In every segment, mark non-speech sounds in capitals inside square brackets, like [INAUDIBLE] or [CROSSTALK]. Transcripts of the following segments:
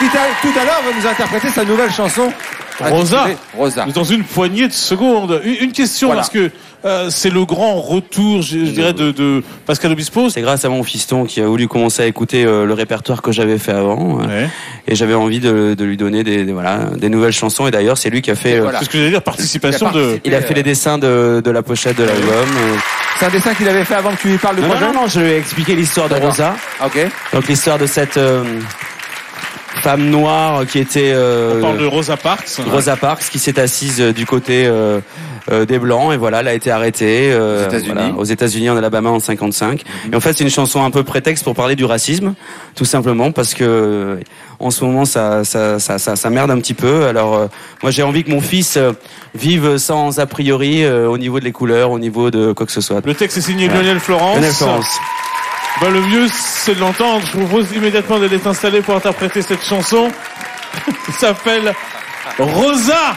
qui tout à l'heure va nous interpréter sa nouvelle chanson. Rosa. Rosa. Dans une poignée de secondes. Une, une question, Voilà. parce que euh, c'est le grand retour, je, je dirais, de, de Pascal Obispo. C'est grâce à mon fiston qui a voulu commencer à écouter euh, le répertoire que j'avais fait avant. euh, Ouais. Et j'avais envie de, de lui donner des, des- voilà, des nouvelles chansons. Et d'ailleurs, c'est lui qui a fait. Voilà. C'est ce que j'allais dire, participation Il a de... il a fait les dessins de, de la pochette de l'album. C'est un dessin qu'il avait fait avant que tu lui parles du Non, non, projet non, non, je lui ai expliqué l'histoire de. Rosa. Ok. Donc l'histoire de cette euh, femme noire qui était euh, On parle de Rosa Parks. Rosa Parks qui s'est assise euh, du côté euh, euh, des blancs et voilà, elle a été arrêtée euh, Aux États-Unis. voilà, en Alabama en 55. Et en fait, c'est une chanson un peu prétexte pour parler du racisme, tout simplement parce que euh, en ce moment ça ça ça ça, ça merde un petit peu. Alors euh, moi j'ai envie que mon fils euh, vive sans a priori euh, au niveau de les couleurs, au niveau de quoi que ce soit. Le texte est signé Lionel Florence. Lionel Florence. Bah, le mieux, c'est de l'entendre. Je vous propose immédiatement d'aller t'installer pour interpréter cette chanson. [LAUGHS] qui s'appelle Rosa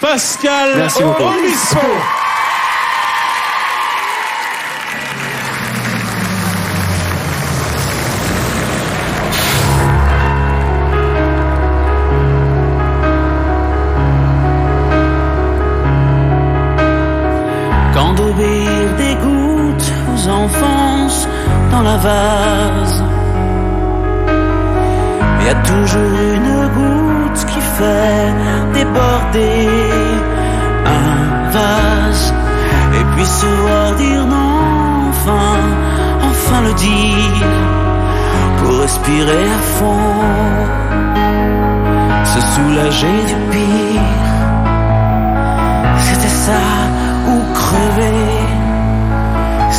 Pascal Merci beaucoup. Obispo. Quand d'obéir des gouttes aux enfances dans la vase. Il y a toujours une goutte qui fait déborder un vase. Et puis se voir dire non, enfin, enfin le dire pour respirer à fond, se soulager du pire. C'était ça ou crever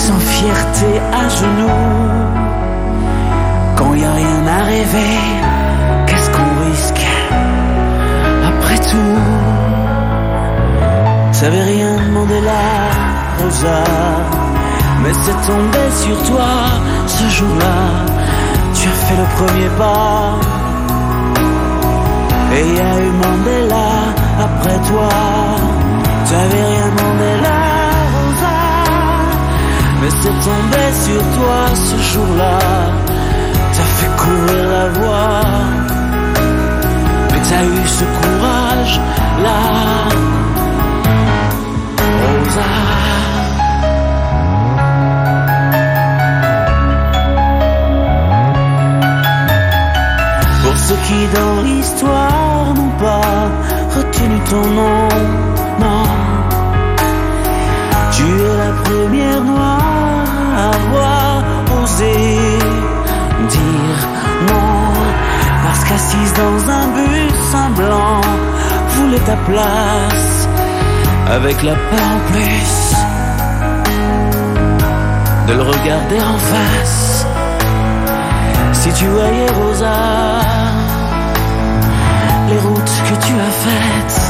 sans fierté à genoux. Quand y a rien à rêver, qu'est-ce qu'on risque après tout? T'avais rien demandé là, Rosa, mais c'est tombé sur toi ce jour-là. Tu as fait le premier pas. Et y a eu Mandela sur toi ce jour-là. T'as fait courir la voie. Mais t'as eu ce courage là, Rosa. Pour ceux qui dans l'histoire n'ont pas retenu ton nom, place. Avec la peur en plus de le regarder en face. Si tu voyais Rosa, les routes que tu as faites,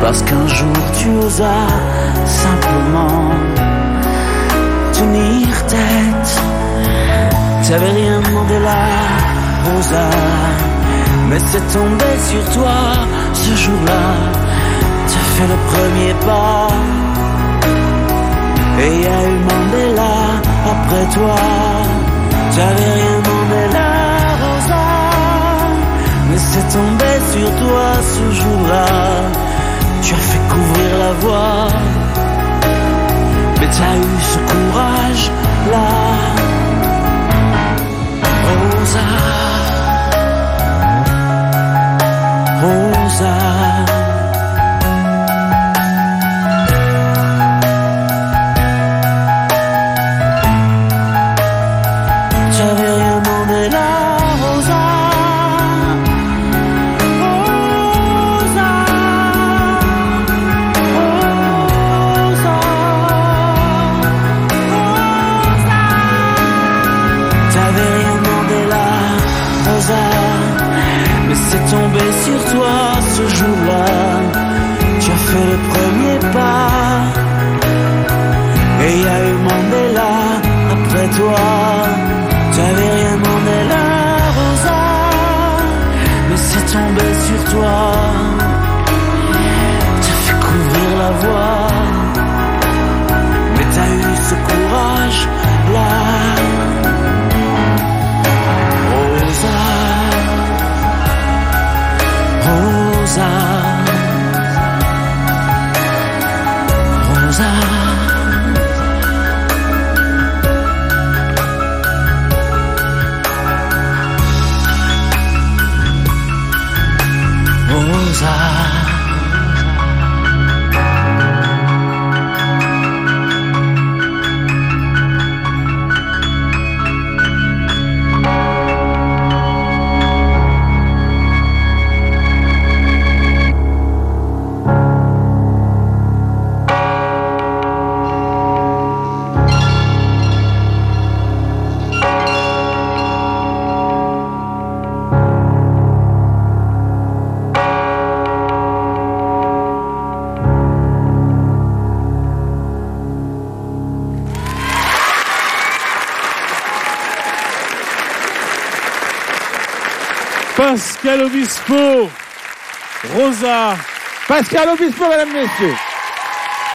parce qu'un jour tu osas simplement tenir tête. T'avais rien demandé là, Rosa, mais c'est tombé sur toi ce jour-là. T'as fait le premier pas, et y a eu Mandela après toi. J'avais rien demandé là, Rosa, mais c'est tombé sur toi ce jour-là. Tu as fait couvrir la voie, mais t'as eu ce courage là, toi. T'as fait couvrir la voie. Mais t'as eu ce courage là. Pascal Obispo, Rosa, Pascal Obispo, mesdames, messieurs.